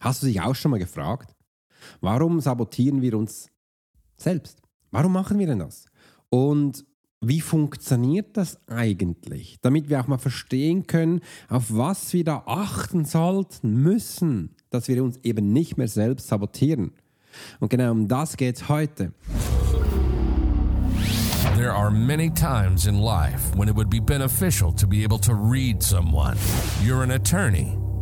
Hast du dich auch schon mal gefragt, warum sabotieren wir uns selbst? Warum machen wir denn das? Und wie funktioniert das eigentlich? Damit wir auch mal verstehen können, auf was wir da achten sollten, müssen, dass wir uns eben nicht mehr selbst sabotieren. Und genau um das geht es heute. There are many times in life when it would be beneficial to be able to read someone. You're an attorney,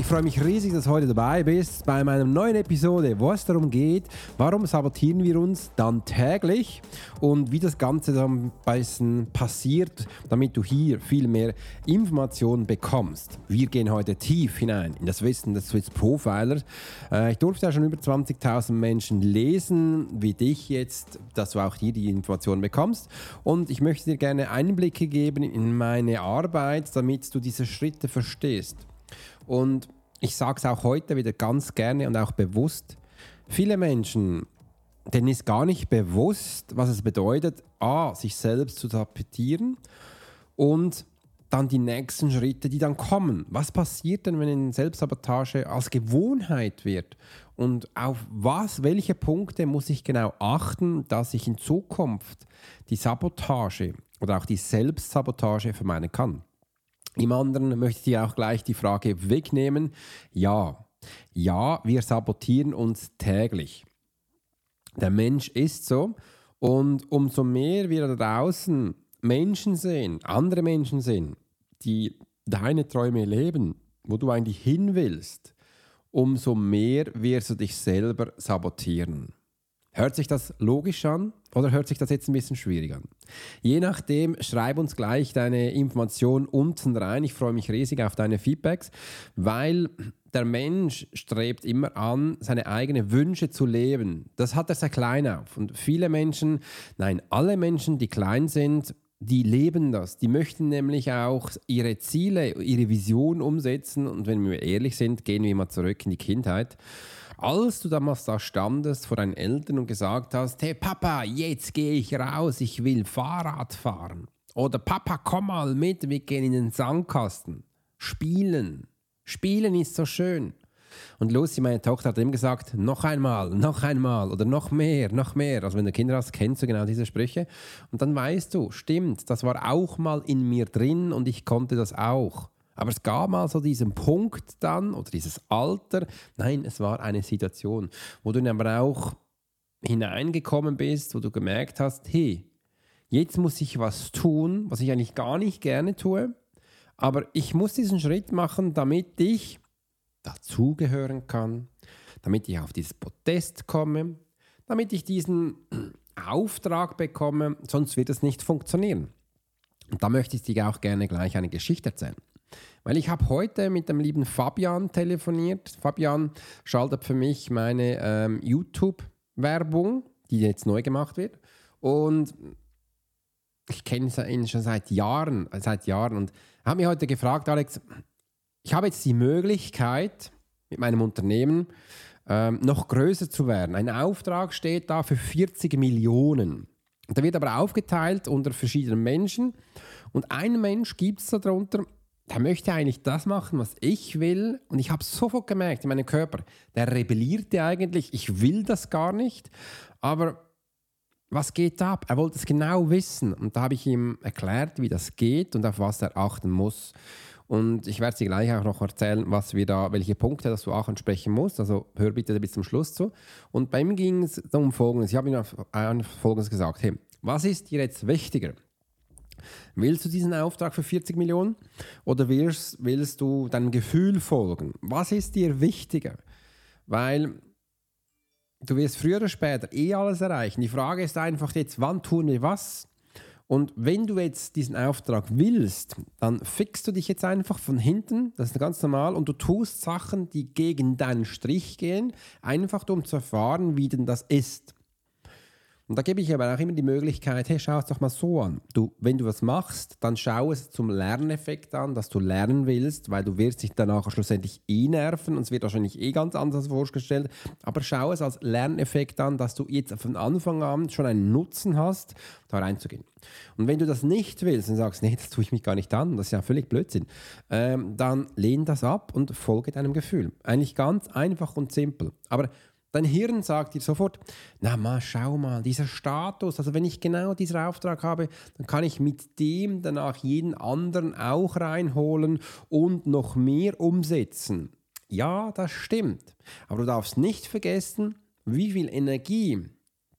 Ich freue mich riesig, dass du heute dabei bist bei meiner neuen Episode, wo es darum geht, warum sabotieren wir uns dann täglich und wie das Ganze dann passiert, damit du hier viel mehr Informationen bekommst. Wir gehen heute tief hinein in das Wissen des Swiss Profilers. Äh, ich durfte ja schon über 20.000 Menschen lesen, wie dich jetzt, dass du auch hier die Informationen bekommst. Und ich möchte dir gerne Einblicke geben in meine Arbeit, damit du diese Schritte verstehst. Und ich sage es auch heute wieder ganz gerne und auch bewusst. Viele Menschen, denen ist gar nicht bewusst, was es bedeutet, a, sich selbst zu tapetieren und dann die nächsten Schritte, die dann kommen. Was passiert denn, wenn eine Selbstsabotage als Gewohnheit wird? Und auf was, welche Punkte muss ich genau achten, dass ich in Zukunft die Sabotage oder auch die Selbstsabotage vermeiden kann? Im anderen möchte ich dir auch gleich die Frage wegnehmen. Ja, ja, wir sabotieren uns täglich. Der Mensch ist so und umso mehr wir da draußen Menschen sehen, andere Menschen sehen, die deine Träume leben, wo du eigentlich hin willst, umso mehr wirst du dich selber sabotieren. Hört sich das logisch an oder hört sich das jetzt ein bisschen schwierig an? Je nachdem, schreib uns gleich deine Information unten rein. Ich freue mich riesig auf deine Feedbacks, weil der Mensch strebt immer an, seine eigenen Wünsche zu leben. Das hat er sehr klein auf. Und viele Menschen, nein, alle Menschen, die klein sind, die leben das. Die möchten nämlich auch ihre Ziele, ihre Vision umsetzen. Und wenn wir ehrlich sind, gehen wir mal zurück in die Kindheit als du damals da standest vor deinen Eltern und gesagt hast, hey Papa, jetzt gehe ich raus, ich will Fahrrad fahren. Oder Papa, komm mal mit, wir gehen in den Sandkasten. Spielen. Spielen ist so schön. Und Lucy, meine Tochter, hat ihm gesagt, noch einmal, noch einmal oder noch mehr, noch mehr. Also wenn du Kinder hast, kennst du genau diese Sprüche. Und dann weißt du, stimmt, das war auch mal in mir drin und ich konnte das auch. Aber es gab mal so diesen Punkt dann oder dieses Alter. Nein, es war eine Situation, wo du dann aber auch hineingekommen bist, wo du gemerkt hast, hey, jetzt muss ich was tun, was ich eigentlich gar nicht gerne tue, aber ich muss diesen Schritt machen, damit ich dazugehören kann, damit ich auf dieses Protest komme, damit ich diesen Auftrag bekomme, sonst wird es nicht funktionieren. Und da möchte ich dir auch gerne gleich eine Geschichte erzählen. Weil ich habe heute mit dem lieben Fabian telefoniert. Fabian schaltet für mich meine ähm, YouTube-Werbung, die jetzt neu gemacht wird. Und ich kenne ihn schon seit Jahren, seit Jahren. Und hat mich heute gefragt, Alex, ich habe jetzt die Möglichkeit mit meinem Unternehmen ähm, noch größer zu werden. Ein Auftrag steht da für 40 Millionen. Der wird aber aufgeteilt unter verschiedenen Menschen. Und ein Mensch gibt es darunter, der möchte eigentlich das machen, was ich will. Und ich habe sofort gemerkt in meinem Körper, der rebellierte eigentlich, ich will das gar nicht. Aber was geht ab? Er wollte es genau wissen. Und da habe ich ihm erklärt, wie das geht und auf was er achten muss. Und ich werde dir gleich auch noch erzählen, was wir da, welche Punkte dass du auch ansprechen musst. Also hör bitte bis zum Schluss zu. Und bei ihm ging es um Folgendes. Ich habe ihm Folgendes gesagt. Hey, was ist dir jetzt wichtiger? Willst du diesen Auftrag für 40 Millionen oder willst, willst du deinem Gefühl folgen? Was ist dir wichtiger? weil du wirst früher oder später eh alles erreichen. Die Frage ist einfach jetzt, wann tun wir was? Und wenn du jetzt diesen Auftrag willst, dann fixst du dich jetzt einfach von hinten, das ist ganz normal, und du tust Sachen, die gegen deinen Strich gehen, einfach um zu erfahren, wie denn das ist. Und da gebe ich aber auch immer die Möglichkeit, hey, schau es doch mal so an. Du, wenn du was machst, dann schau es zum Lerneffekt an, dass du lernen willst, weil du wirst dich danach schlussendlich eh nerven und es wird wahrscheinlich eh ganz anders vorgestellt. Aber schau es als Lerneffekt an, dass du jetzt von Anfang an schon einen Nutzen hast, da reinzugehen. Und wenn du das nicht willst und sagst, nee, das tue ich mich gar nicht an, das ist ja völlig Blödsinn, ähm, dann lehn das ab und folge deinem Gefühl. Eigentlich ganz einfach und simpel. Aber Dein Hirn sagt dir sofort, na mal, schau mal, dieser Status, also wenn ich genau diesen Auftrag habe, dann kann ich mit dem danach jeden anderen auch reinholen und noch mehr umsetzen. Ja, das stimmt. Aber du darfst nicht vergessen, wie viel Energie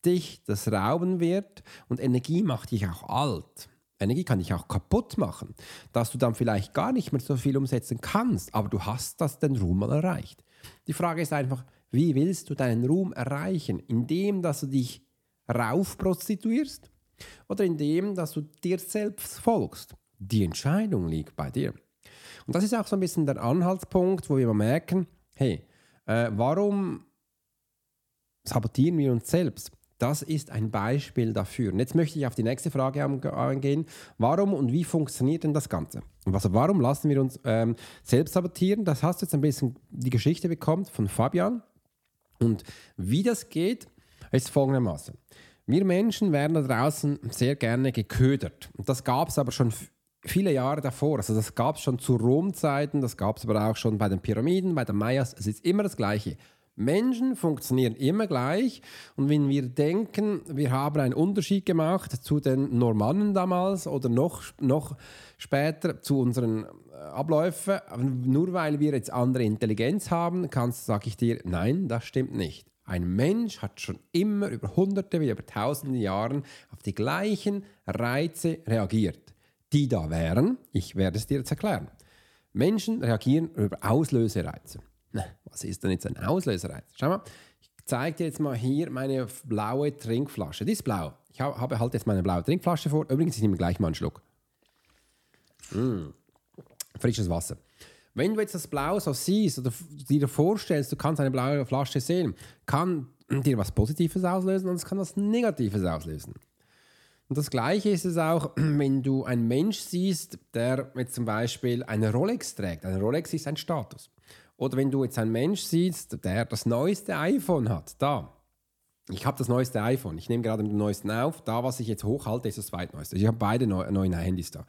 dich das rauben wird und Energie macht dich auch alt. Energie kann dich auch kaputt machen, dass du dann vielleicht gar nicht mehr so viel umsetzen kannst, aber du hast das den Ruhm mal erreicht. Die Frage ist einfach, wie willst du deinen Ruhm erreichen? Indem, dass du dich raufprostituierst oder indem, dass du dir selbst folgst? Die Entscheidung liegt bei dir. Und das ist auch so ein bisschen der Anhaltspunkt, wo wir merken, hey, äh, warum sabotieren wir uns selbst? Das ist ein Beispiel dafür. Und jetzt möchte ich auf die nächste Frage eingehen. Warum und wie funktioniert denn das Ganze? Also warum lassen wir uns ähm, selbst sabotieren? Das hast du jetzt ein bisschen die Geschichte bekommen von Fabian. Und wie das geht, ist folgendermaßen. Wir Menschen werden da draußen sehr gerne geködert. Das gab es aber schon viele Jahre davor. Also das gab es schon zu Rom-Zeiten, das gab es aber auch schon bei den Pyramiden, bei den Mayas. Es ist immer das Gleiche. Menschen funktionieren immer gleich und wenn wir denken, wir haben einen Unterschied gemacht zu den Normannen damals oder noch, noch später zu unseren äh, Abläufen, nur weil wir jetzt andere Intelligenz haben, sage ich dir, nein, das stimmt nicht. Ein Mensch hat schon immer über hunderte, wie über tausende Jahre auf die gleichen Reize reagiert. Die da wären, ich werde es dir jetzt erklären. Menschen reagieren über Auslösereize. Was ist denn jetzt ein Auslösereiz? Schau mal, ich zeige dir jetzt mal hier meine blaue Trinkflasche. Die ist blau. Ich habe halt jetzt meine blaue Trinkflasche vor. Übrigens, ich nehme gleich mal einen Schluck. Mm. Frisches Wasser. Wenn du jetzt das Blau so siehst oder dir vorstellst, du kannst eine blaue Flasche sehen, kann dir was Positives auslösen und es kann was Negatives auslösen. Und das Gleiche ist es auch, wenn du einen Mensch siehst, der jetzt zum Beispiel eine Rolex trägt. Eine Rolex ist ein Status. Oder wenn du jetzt einen Mensch siehst, der das neueste iPhone hat, da. Ich habe das neueste iPhone. Ich nehme gerade mit dem neuesten auf. Da, was ich jetzt hochhalte, ist das zweitneueste. Ich habe beide neuen Handys da.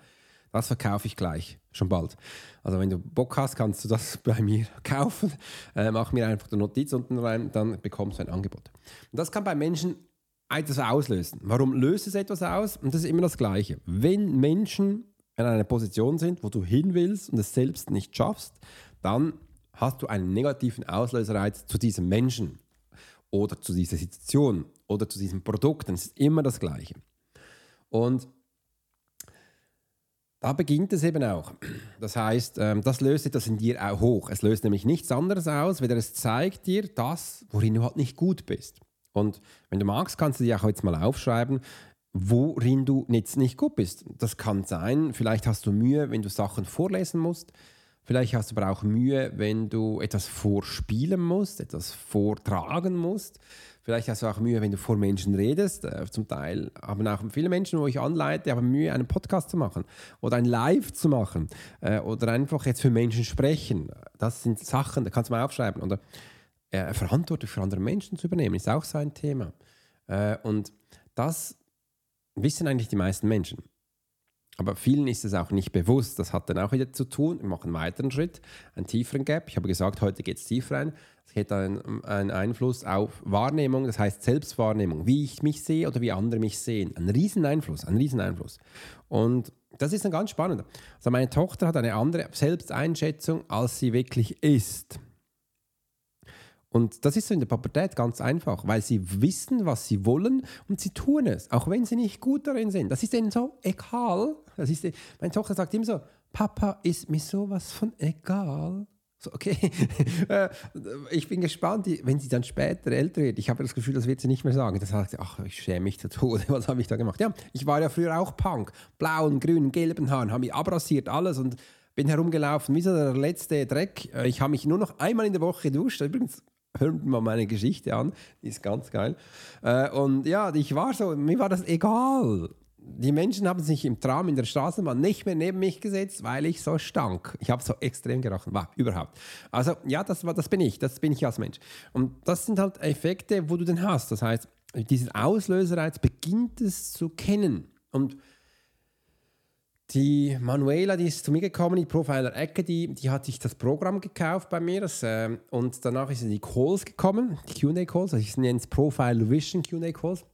Das verkaufe ich gleich, schon bald. Also wenn du Bock hast, kannst du das bei mir kaufen. Äh, mach mir einfach eine Notiz unten rein, dann bekommst du ein Angebot. Und das kann bei Menschen etwas auslösen. Warum löst es etwas aus? Und das ist immer das Gleiche. Wenn Menschen in einer Position sind, wo du hin willst und es selbst nicht schaffst, dann hast du einen negativen Auslösereiz zu diesem Menschen oder zu dieser Situation oder zu diesem Produkt. Dann ist immer das Gleiche. Und da beginnt es eben auch. Das heißt, ähm, das löst etwas in dir auch hoch. Es löst nämlich nichts anderes aus, weder es zeigt dir das, worin du halt nicht gut bist. Und wenn du magst, kannst du dir auch jetzt mal aufschreiben, worin du jetzt nicht gut bist. Das kann sein, vielleicht hast du Mühe, wenn du Sachen vorlesen musst. Vielleicht hast du aber auch Mühe, wenn du etwas vorspielen musst, etwas vortragen musst. Vielleicht hast du auch Mühe, wenn du vor Menschen redest. Äh, zum Teil haben auch viele Menschen, wo ich anleite, haben Mühe, einen Podcast zu machen oder ein Live zu machen äh, oder einfach jetzt für Menschen sprechen. Das sind Sachen, da kannst du mal aufschreiben. Oder äh, Verantwortung für andere Menschen zu übernehmen, ist auch so ein Thema. und das wissen eigentlich die meisten Menschen. Aber vielen ist es auch nicht bewusst. Das hat dann auch wieder zu tun. Wir machen einen weiteren Schritt, einen tieferen Gap. Ich habe gesagt, heute geht es tiefer rein. Es hat einen, einen Einfluss auf Wahrnehmung, das heißt Selbstwahrnehmung, wie ich mich sehe oder wie andere mich sehen. Ein riesen Einfluss, ein riesen Einfluss. Und das ist ein ganz spannender. Also meine Tochter hat eine andere Selbsteinschätzung, als sie wirklich ist. Und das ist so in der Pubertät ganz einfach, weil sie wissen, was sie wollen und sie tun es, auch wenn sie nicht gut darin sind. Das ist ihnen so egal. Das ist, meine Tochter sagt immer so, Papa ist mir sowas von egal. So, okay, äh, ich bin gespannt, wenn sie dann später älter wird. Ich habe das Gefühl, das wird sie nicht mehr sagen. Das sagt sie, ach, ich schäme mich zu Tode. Was habe ich da gemacht? Ja, ich war ja früher auch Punk. Blauen, grünen, gelben Haaren, habe mich abrasiert, alles und bin herumgelaufen wie so der letzte Dreck. Äh, ich habe mich nur noch einmal in der Woche geduscht. Übrigens, hört mal meine Geschichte an, die ist ganz geil. Äh, und ja, ich war so, mir war das egal die Menschen haben sich im Tram in der Straßenbahn nicht mehr neben mich gesetzt, weil ich so stank. Ich habe so extrem gerochen. War überhaupt. Also ja, das, war, das bin ich. Das bin ich als Mensch. Und das sind halt Effekte, wo du den hast. Das heißt, diesen Auslöserreiz beginnt es zu kennen. Und die Manuela, die ist zu mir gekommen, die Profiler Ecke, die, die hat sich das Programm gekauft bei mir. Das, äh, und danach ist in die Calls gekommen, die QA-Calls. Also ich nenne es Profile Vision QA-Calls.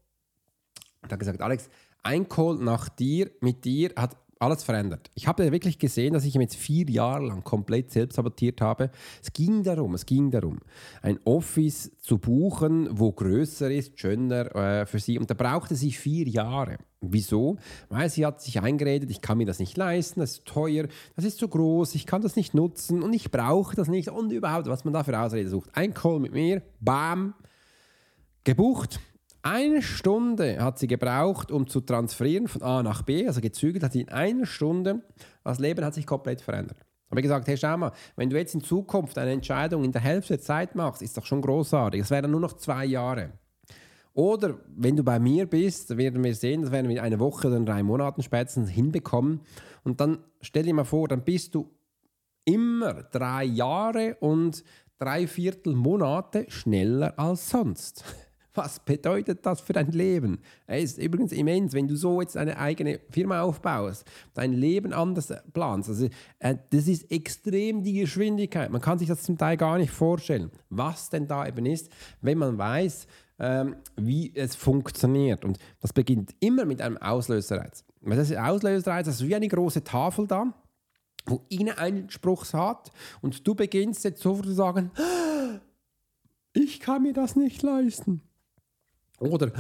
Und hat gesagt, Alex, ein Call nach dir, mit dir, hat alles verändert. Ich habe wirklich gesehen, dass ich ihn jetzt vier Jahre lang komplett selbst sabotiert habe. Es ging darum, es ging darum, ein Office zu buchen, wo größer ist, schöner äh, für sie. Und da brauchte sie vier Jahre. Wieso? Weil sie hat sich eingeredet, ich kann mir das nicht leisten, das ist teuer, das ist zu groß, ich kann das nicht nutzen und ich brauche das nicht und überhaupt, was man da für Ausrede sucht. Ein Call mit mir, bam, gebucht. Eine Stunde hat sie gebraucht, um zu transferieren von A nach B, also gezügelt hat sie in einer Stunde. Das Leben hat sich komplett verändert. Ich gesagt, hey, schau mal, wenn du jetzt in Zukunft eine Entscheidung in der Hälfte der Zeit machst, ist doch schon großartig. Das wären nur noch zwei Jahre. Oder wenn du bei mir bist, werden wir sehen, das werden wir eine Woche oder drei Monaten spätestens hinbekommen. Und dann stell dir mal vor, dann bist du immer drei Jahre und drei Viertel Monate schneller als sonst. Was bedeutet das für dein Leben? Es ist übrigens immens, wenn du so jetzt eine eigene Firma aufbaust, dein Leben anders planst. Also, äh, das ist extrem die Geschwindigkeit. Man kann sich das zum Teil gar nicht vorstellen, was denn da eben ist, wenn man weiß, ähm, wie es funktioniert. Und das beginnt immer mit einem Auslöserreiz. Das ist Auslöserreiz, das ist wie eine große Tafel da, wo innen einen Spruch hat und du beginnst jetzt sofort zu sagen, ich kann mir das nicht leisten. Oder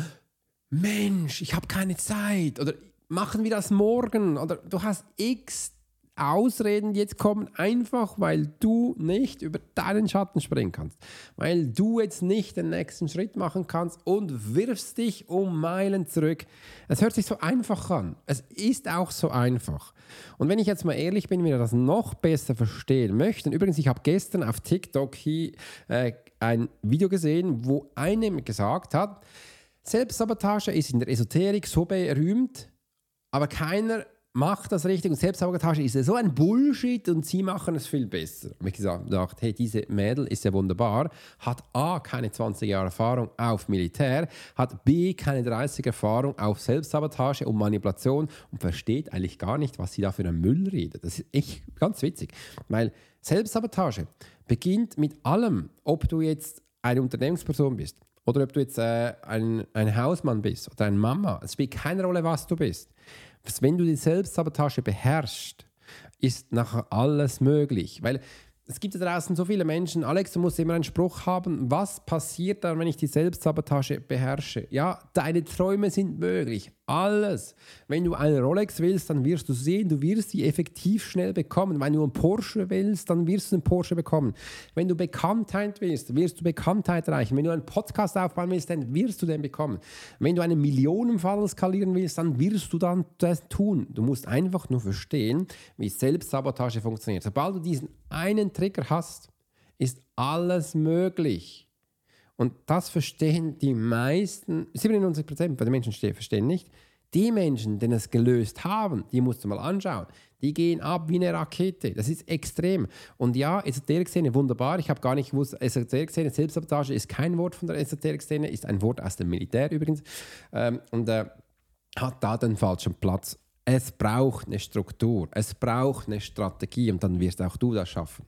Mensch, ich habe keine Zeit. Oder machen wir das morgen. Oder du hast x Ausreden, die jetzt kommen, einfach weil du nicht über deinen Schatten springen kannst. Weil du jetzt nicht den nächsten Schritt machen kannst und wirfst dich um Meilen zurück. Es hört sich so einfach an. Es ist auch so einfach. Und wenn ich jetzt mal ehrlich bin, wenn ihr das noch besser verstehen möchten, übrigens, ich habe gestern auf TikTok hier äh, ein Video gesehen, wo einem gesagt hat, Selbstsabotage ist in der Esoterik so berühmt, aber keiner macht das richtig und Selbstsabotage ist so ein Bullshit und sie machen es viel besser. Und ich gesagt, hey, diese Mädel ist ja wunderbar, hat A, keine 20 Jahre Erfahrung auf Militär, hat B, keine 30 Erfahrung auf Selbstsabotage und Manipulation und versteht eigentlich gar nicht, was sie da für einen Müll redet. Das ist echt ganz witzig, weil Selbstsabotage beginnt mit allem, ob du jetzt eine Unternehmensperson bist, oder ob du jetzt äh, ein, ein Hausmann bist oder eine Mama. Es spielt keine Rolle, was du bist. Wenn du die Selbstsabotage beherrschst, ist nachher alles möglich. Weil es gibt da draußen so viele Menschen, Alex, du musst immer einen Spruch haben, was passiert dann, wenn ich die Selbstsabotage beherrsche? Ja, deine Träume sind möglich, alles. Wenn du eine Rolex willst, dann wirst du sehen, du wirst sie effektiv schnell bekommen. Wenn du einen Porsche willst, dann wirst du einen Porsche bekommen. Wenn du Bekanntheit willst, wirst du Bekanntheit erreichen. Wenn du einen Podcast aufbauen willst, dann wirst du den bekommen. Wenn du einen Millionenfall skalieren willst, dann wirst du dann das tun. Du musst einfach nur verstehen, wie Selbstsabotage funktioniert. Sobald du diesen einen Trigger hast, ist alles möglich. Und das verstehen die meisten, 97% der Menschen verstehen nicht. Die Menschen, die es gelöst haben, die musst du mal anschauen. Die gehen ab wie eine Rakete. Das ist extrem. Und ja, Esoterik-Szene, wunderbar. Ich habe gar nicht gewusst, Esoterik-Szene, Selbstsabotage ist kein Wort von der Esoterik-Szene, ist ein Wort aus dem Militär übrigens. Ähm, und äh, hat da den falschen Platz. Es braucht eine Struktur, es braucht eine Strategie und dann wirst auch du das schaffen.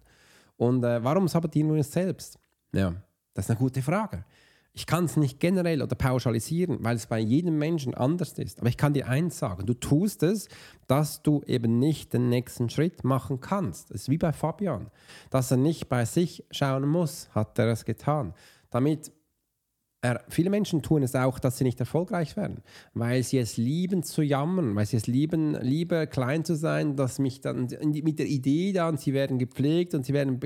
Und äh, warum sabotieren wir uns selbst? Ja, das ist eine gute Frage. Ich kann es nicht generell oder pauschalisieren, weil es bei jedem Menschen anders ist. Aber ich kann dir eins sagen, du tust es, dass du eben nicht den nächsten Schritt machen kannst. Das ist wie bei Fabian. Dass er nicht bei sich schauen muss, hat er es getan. Damit er, viele Menschen tun es auch, dass sie nicht erfolgreich werden, weil sie es lieben zu jammern, weil sie es lieben, lieber klein zu sein, dass mich dann mit der Idee dann, sie werden gepflegt und sie werden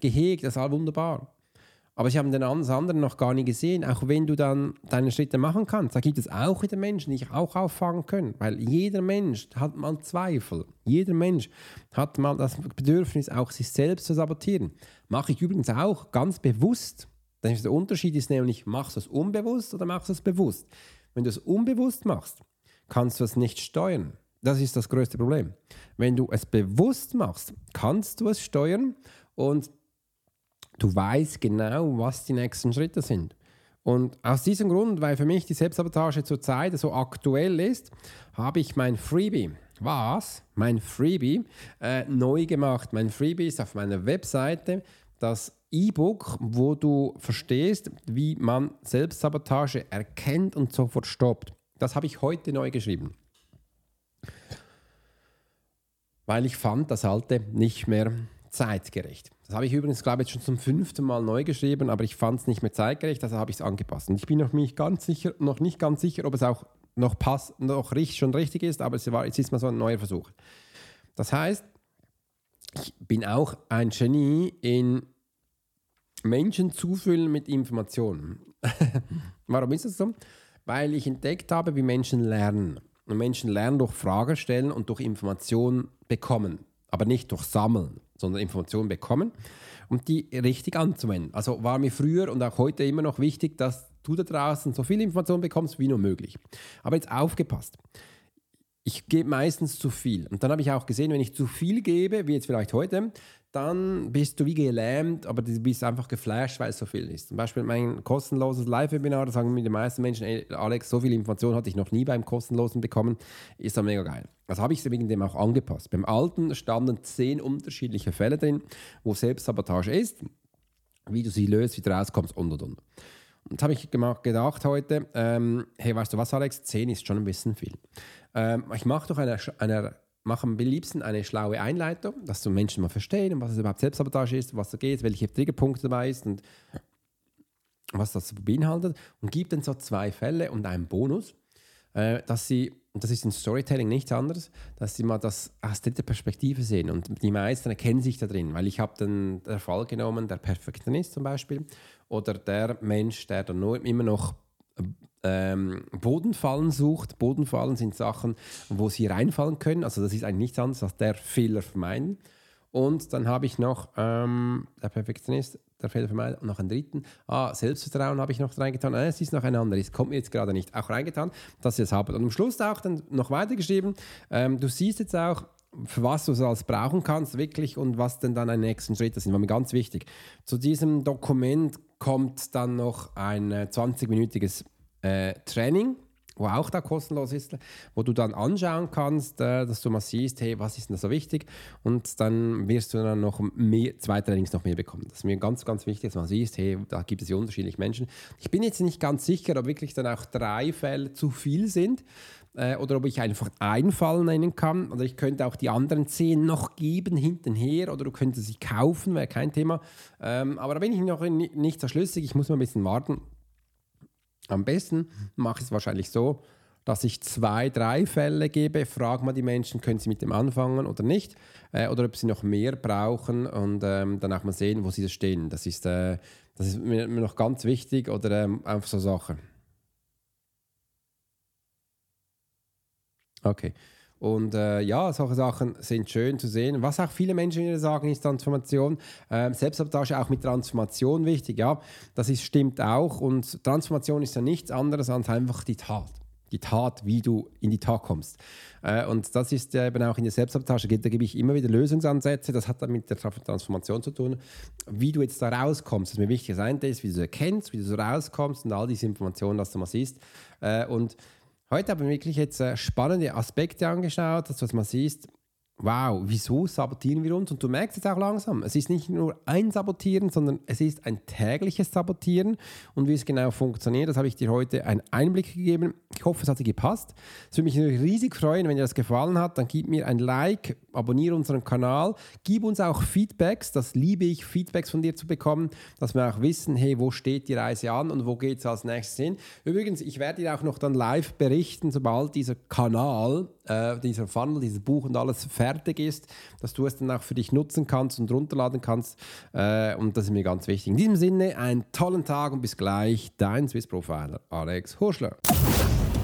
gehegt, das ist all wunderbar. Aber sie haben den anderen noch gar nie gesehen, auch wenn du dann deine Schritte machen kannst. Da gibt es auch wieder Menschen, die dich auch auffangen können, weil jeder Mensch hat mal Zweifel. Jeder Mensch hat mal das Bedürfnis, auch sich selbst zu sabotieren. Mache ich übrigens auch ganz bewusst. Der Unterschied ist nämlich, machst du es unbewusst oder machst du es bewusst? Wenn du es unbewusst machst, kannst du es nicht steuern. Das ist das größte Problem. Wenn du es bewusst machst, kannst du es steuern und du weißt genau, was die nächsten Schritte sind. Und aus diesem Grund, weil für mich die Selbstsabotage zurzeit so aktuell ist, habe ich mein Freebie, was? Mein Freebie äh, neu gemacht. Mein Freebie ist auf meiner Webseite das E-Book, wo du verstehst, wie man Selbstsabotage erkennt und sofort stoppt. Das habe ich heute neu geschrieben. Weil ich fand das alte nicht mehr zeitgerecht. Das habe ich übrigens, glaube ich, schon zum fünften Mal neu geschrieben, aber ich fand es nicht mehr zeitgerecht, also habe ich es angepasst. Und ich bin noch nicht ganz sicher, noch nicht ganz sicher, ob es auch noch, pass, noch richtig, schon richtig ist, aber es, war, es ist mal so ein neuer Versuch. Das heißt, ich bin auch ein Genie in Menschen zufüllen mit Informationen. Warum ist das so? Weil ich entdeckt habe, wie Menschen lernen. Und Menschen lernen durch Fragen stellen und durch Informationen bekommen, aber nicht durch Sammeln sondern Informationen bekommen und die richtig anzuwenden. Also war mir früher und auch heute immer noch wichtig, dass du da draußen so viel Informationen bekommst wie nur möglich. Aber jetzt aufgepasst ich gebe meistens zu viel. Und dann habe ich auch gesehen, wenn ich zu viel gebe, wie jetzt vielleicht heute, dann bist du wie gelähmt, aber du bist einfach geflasht, weil es so viel ist. Zum Beispiel mein kostenloses Live-Webinar, da sagen mir die meisten Menschen, ey, Alex, so viel Information hatte ich noch nie beim kostenlosen bekommen, ist dann mega geil. Also habe ich es wegen dem auch angepasst. Beim alten standen zehn unterschiedliche Fälle drin, wo Selbstsabotage ist, wie du sie löst, wie du rauskommst und und und. Und habe ich gedacht heute, ähm, hey, weißt du was, Alex, zehn ist schon ein bisschen viel. Ähm, ich mache doch eine, eine mache am liebsten eine schlaue Einleitung, dass du Menschen mal verstehen, was es überhaupt Selbstsabotage ist, was da geht, welche Triggerpunkte dabei ist und was das beinhaltet. Und gib dann so zwei Fälle und einen Bonus, äh, dass sie, und das ist ein Storytelling nichts anderes, dass sie mal das aus dritter Perspektive sehen. Und die meisten erkennen sich da drin, weil ich habe dann den Fall genommen, der Perfektionist zum Beispiel oder der Mensch, der dann nur immer noch ähm, Bodenfallen sucht. Bodenfallen sind Sachen, wo sie reinfallen können. Also das ist eigentlich nichts anderes als der Fehler vermeiden. Und dann habe ich noch ähm, der Perfektionist, der Fehler vermeiden und noch einen dritten. Ah, Selbstvertrauen habe ich noch reingetan. Ah, es ist noch ein anderes, kommt mir jetzt gerade nicht. Auch reingetan, dass ihr es habt. Und am Schluss auch dann noch weitergeschrieben. Ähm, du siehst jetzt auch, für was du es als brauchen kannst, wirklich und was denn dann ein nächsten Schritt sind. War mir ganz wichtig. Zu diesem Dokument kommt dann noch ein 20-minütiges äh, äh, Training, wo auch da kostenlos ist, wo du dann anschauen kannst, äh, dass du mal siehst, hey, was ist denn da so wichtig? Und dann wirst du dann noch mehr, zwei Trainings noch mehr bekommen. Das ist mir ganz, ganz wichtig, dass man siehst, hey, da gibt es ja unterschiedliche Menschen. Ich bin jetzt nicht ganz sicher, ob wirklich dann auch drei Fälle zu viel sind äh, oder ob ich einfach einen Fall nennen kann. Oder ich könnte auch die anderen zehn noch geben hintenher oder du könntest sie kaufen, wäre kein Thema. Ähm, aber da bin ich noch nicht so schlüssig. Ich muss mal ein bisschen warten. Am besten mache ich es wahrscheinlich so, dass ich zwei, drei Fälle gebe, frage mal die Menschen, können sie mit dem anfangen oder nicht, äh, oder ob sie noch mehr brauchen und ähm, dann auch mal sehen, wo sie stehen. Das ist, äh, das ist mir, mir, noch ganz wichtig oder ähm, einfach so Sachen. Okay. Und äh, ja, solche Sachen sind schön zu sehen. Was auch viele Menschen wieder sagen, ist Transformation. Ähm, Selbstsabotage auch mit Transformation wichtig. Ja, das ist, stimmt auch. Und Transformation ist ja nichts anderes als einfach die Tat. Die Tat, wie du in die Tat kommst. Äh, und das ist ja eben auch in der Selbstsabotage. Da gebe ich immer wieder Lösungsansätze. Das hat dann mit der Transformation zu tun. Wie du jetzt da rauskommst, das ist mir wichtig. Das eine ist, wie du es erkennst, wie du so rauskommst und all diese Informationen, dass du mal siehst. Äh, und Heute haben wir wirklich jetzt äh, spannende Aspekte angeschaut, dass man siehst, wow, wieso sabotieren wir uns? Und du merkst es auch langsam, es ist nicht nur ein Sabotieren, sondern es ist ein tägliches Sabotieren. Und wie es genau funktioniert, das habe ich dir heute einen Einblick gegeben. Ich hoffe, es hat dir gepasst. Es würde mich riesig freuen, wenn dir das gefallen hat. Dann gib mir ein Like, abonniere unseren Kanal, gib uns auch Feedbacks, das liebe ich, Feedbacks von dir zu bekommen, dass wir auch wissen, hey, wo steht die Reise an und wo geht es als nächstes hin. Übrigens, ich werde dir auch noch dann live berichten, sobald dieser Kanal, äh, dieser Funnel, dieses Buch und alles fertig ist, dass du es dann auch für dich nutzen kannst und runterladen kannst äh, und das ist mir ganz wichtig. In diesem Sinne, einen tollen Tag und bis gleich, dein Swiss Profiler Alex Horschler.